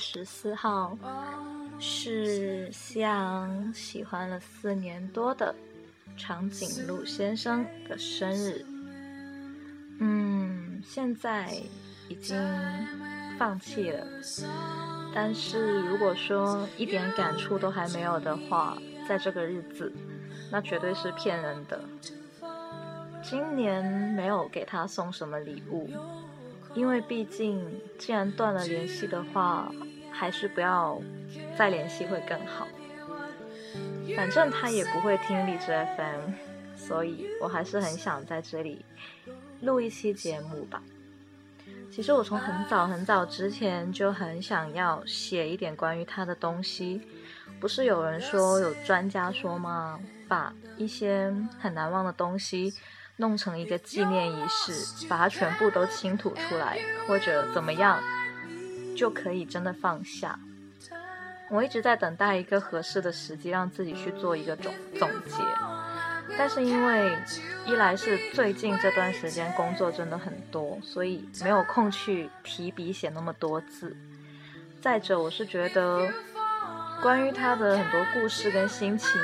十四号是夕阳喜欢了四年多的长颈鹿先生的生日。嗯，现在已经放弃了，但是如果说一点感触都还没有的话，在这个日子，那绝对是骗人的。今年没有给他送什么礼物。因为毕竟，既然断了联系的话，还是不要再联系会更好。反正他也不会听荔枝 FM，所以我还是很想在这里录一期节目吧。其实我从很早很早之前就很想要写一点关于他的东西。不是有人说有专家说吗？把一些很难忘的东西。弄成一个纪念仪式，把它全部都倾吐出来，或者怎么样，就可以真的放下。我一直在等待一个合适的时机，让自己去做一个总总结。但是因为一来是最近这段时间工作真的很多，所以没有空去提笔写那么多字。再者，我是觉得关于他的很多故事跟心情，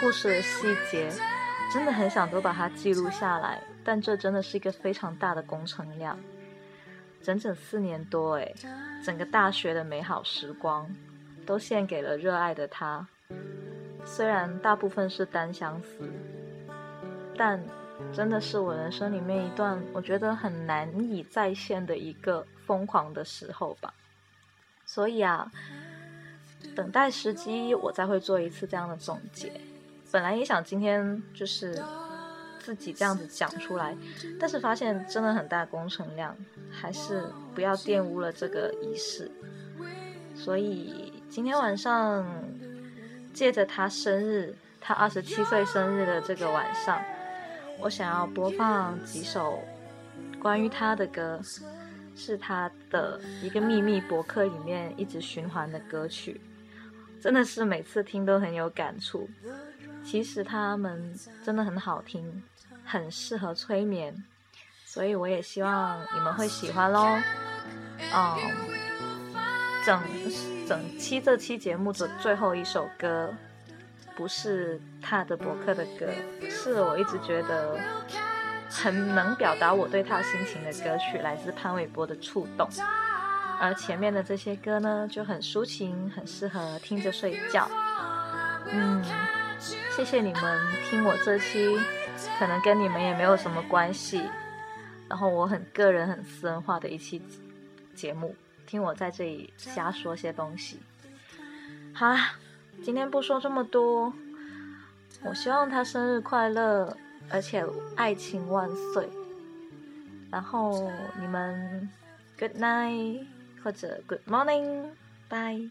故事的细节。真的很想都把它记录下来，但这真的是一个非常大的工程量，整整四年多诶，整个大学的美好时光都献给了热爱的他。虽然大部分是单相思，但真的是我人生里面一段我觉得很难以再现的一个疯狂的时候吧。所以啊，等待时机，我再会做一次这样的总结。本来也想今天就是自己这样子讲出来，但是发现真的很大工程量，还是不要玷污了这个仪式。所以今天晚上借着他生日，他二十七岁生日的这个晚上，我想要播放几首关于他的歌，是他的一个秘密博客里面一直循环的歌曲，真的是每次听都很有感触。其实他们真的很好听，很适合催眠，所以我也希望你们会喜欢喽。嗯，整整期这期节目的最后一首歌，不是他的博客的歌，是我一直觉得很能表达我对他心情的歌曲，来自潘玮柏的《触动》。而前面的这些歌呢，就很抒情，很适合听着睡觉。嗯。谢谢你们听我这期，可能跟你们也没有什么关系，然后我很个人、很私人化的一期节目，听我在这里瞎说些东西。好，今天不说这么多，我希望他生日快乐，而且爱情万岁。然后你们 good night 或者 good morning，bye。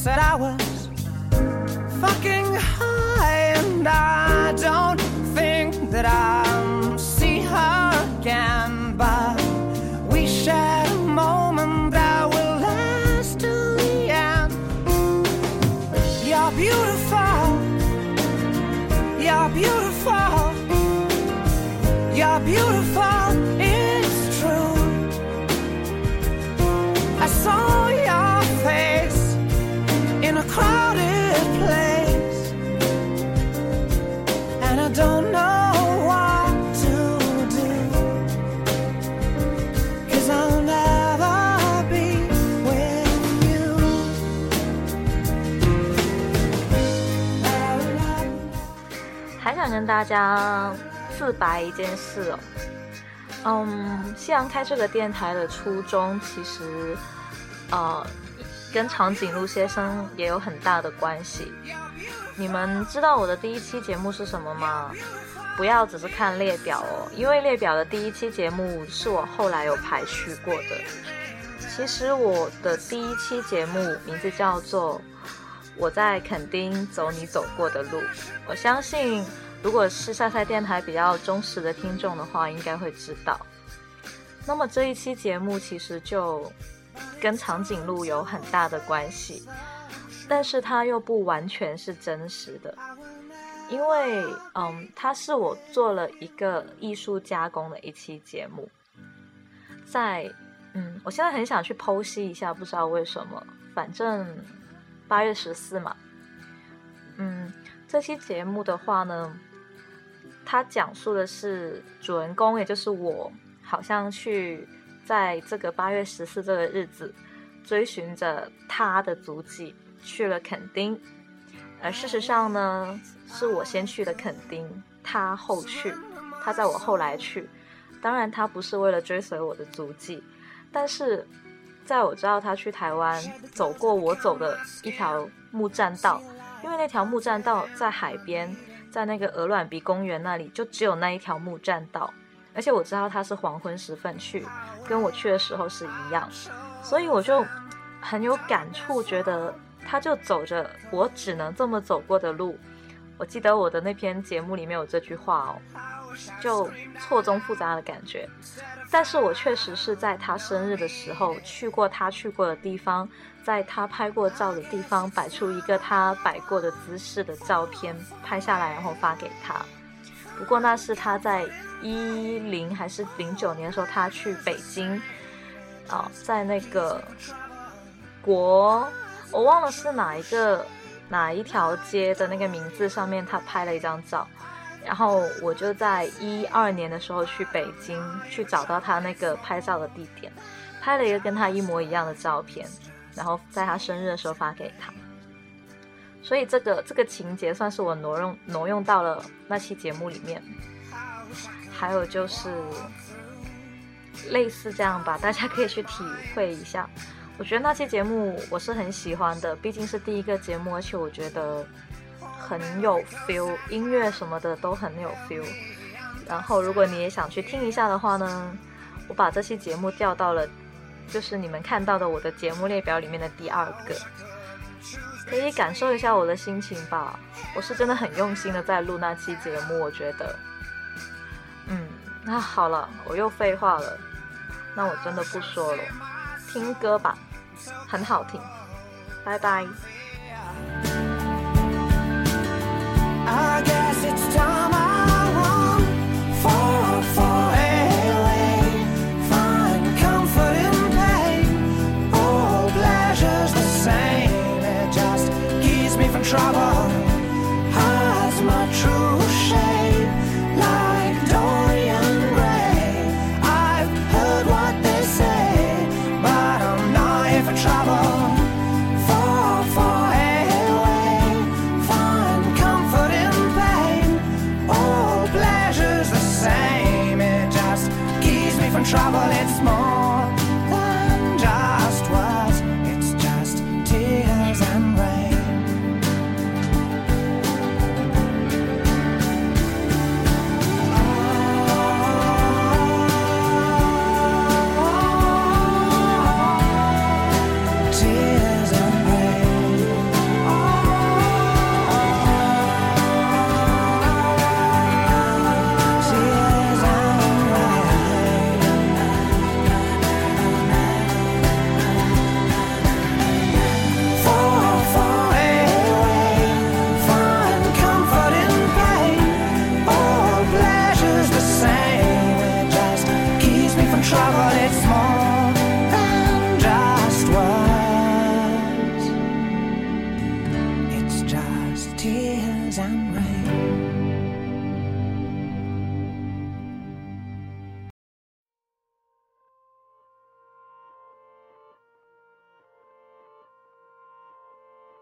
said I was 大家自白一件事哦。嗯，夕阳开这个电台的初衷，其实呃跟长颈鹿先生也有很大的关系。你们知道我的第一期节目是什么吗？不要只是看列表哦，因为列表的第一期节目是我后来有排序过的。其实我的第一期节目名字叫做《我在垦丁走你走过的路》，我相信如果是晒晒电台比较忠实的听众的话，应该会知道。那么这一期节目其实就跟长颈鹿有很大的关系，但是它又不完全是真实的，因为嗯，它是我做了一个艺术加工的一期节目，在嗯，我现在很想去剖析一下，不知道为什么，反正八月十四嘛，嗯，这期节目的话呢，它讲述的是主人公，也就是我，好像去在这个八月十四这个日子，追寻着他的足迹去了垦丁，而事实上呢，是我先去的垦丁，他后去，他在我后来去，当然他不是为了追随我的足迹。但是，在我知道他去台湾走过我走的一条木栈道，因为那条木栈道在海边，在那个鹅卵鼻公园那里，就只有那一条木栈道。而且我知道他是黄昏时分去，跟我去的时候是一样，所以我就很有感触，觉得他就走着我只能这么走过的路。我记得我的那篇节目里面有这句话哦。就错综复杂的感觉，但是我确实是在他生日的时候去过他去过的地方，在他拍过照的地方摆出一个他摆过的姿势的照片，拍下来然后发给他。不过那是他在一零还是零九年的时候，他去北京，啊，在那个国我忘了是哪一个哪一条街的那个名字上面，他拍了一张照。然后我就在一二年的时候去北京，去找到他那个拍照的地点，拍了一个跟他一模一样的照片，然后在他生日的时候发给他。所以这个这个情节算是我挪用挪用到了那期节目里面。还有就是类似这样吧，大家可以去体会一下。我觉得那期节目我是很喜欢的，毕竟是第一个节目，而且我觉得。很有 feel，音乐什么的都很有 feel。然后，如果你也想去听一下的话呢，我把这期节目调到了，就是你们看到的我的节目列表里面的第二个，可以感受一下我的心情吧。我是真的很用心的在录那期节目，我觉得，嗯，那好了，我又废话了，那我真的不说了，听歌吧，很好听，拜拜。I guess it's time my truth.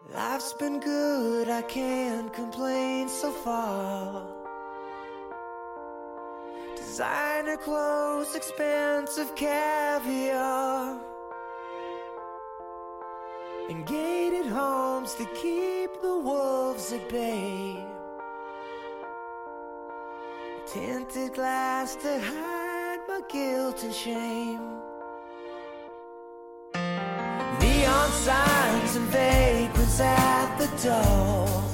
Life's been good, I can't complain so far. Designer clothes, expensive caviar. And gated homes to keep the wolves at bay. Tinted glass to hide my guilt and shame. signs and vagrants at the door.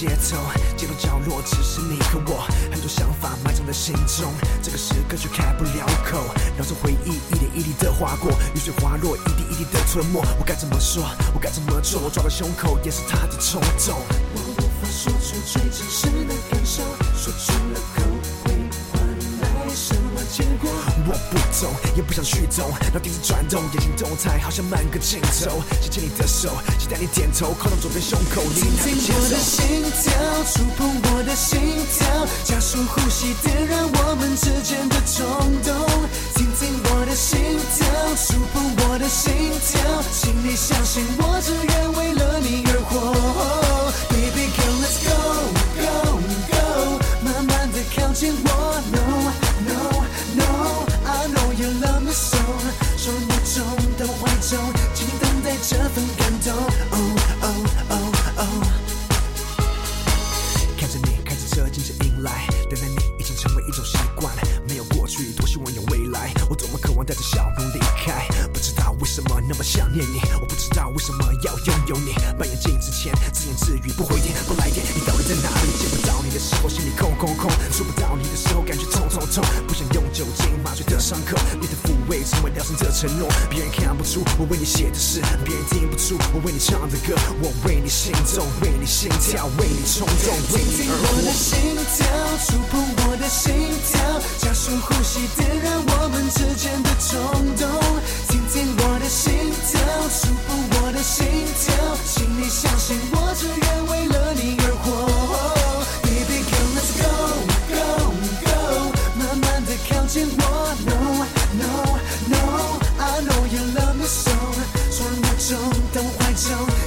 街头，街头角落只是你和我，很多想法埋藏在心中，这个时刻却开不了口，让这回忆一点一滴的划过，雨水滑落，一滴一滴的吞没，我该怎么说？我该怎么做？我抓到胸口，也是他的冲动。我无法说出最真实的感受，说出了？我不懂，也不想去懂，脑筋转动，眼睛动态好像慢个镜头，牵牵你的手，期待你点头，靠到左边胸口，你听听我的心跳，触碰我的心跳，加速呼吸，点燃我们之间的冲动。听听我的心跳，触碰我的心跳，请你相信我只愿为了你而活。念你，我不知道为什么要拥有你。扮演镜之前自言自语，不回电不来电，你到底在哪里？见不到你的时候心里空空空，触不到你的时候感觉痛痛痛。不想用酒精麻醉的伤口，你的抚慰成为疗伤的承诺。别人看不出我为你写的诗，别人听不出我为你唱的歌。我为你心动，为你心跳，为你冲动，为你而听我的。心跳，触碰我的心跳，加速呼吸，点燃我们之间的冲动。中当我怀中，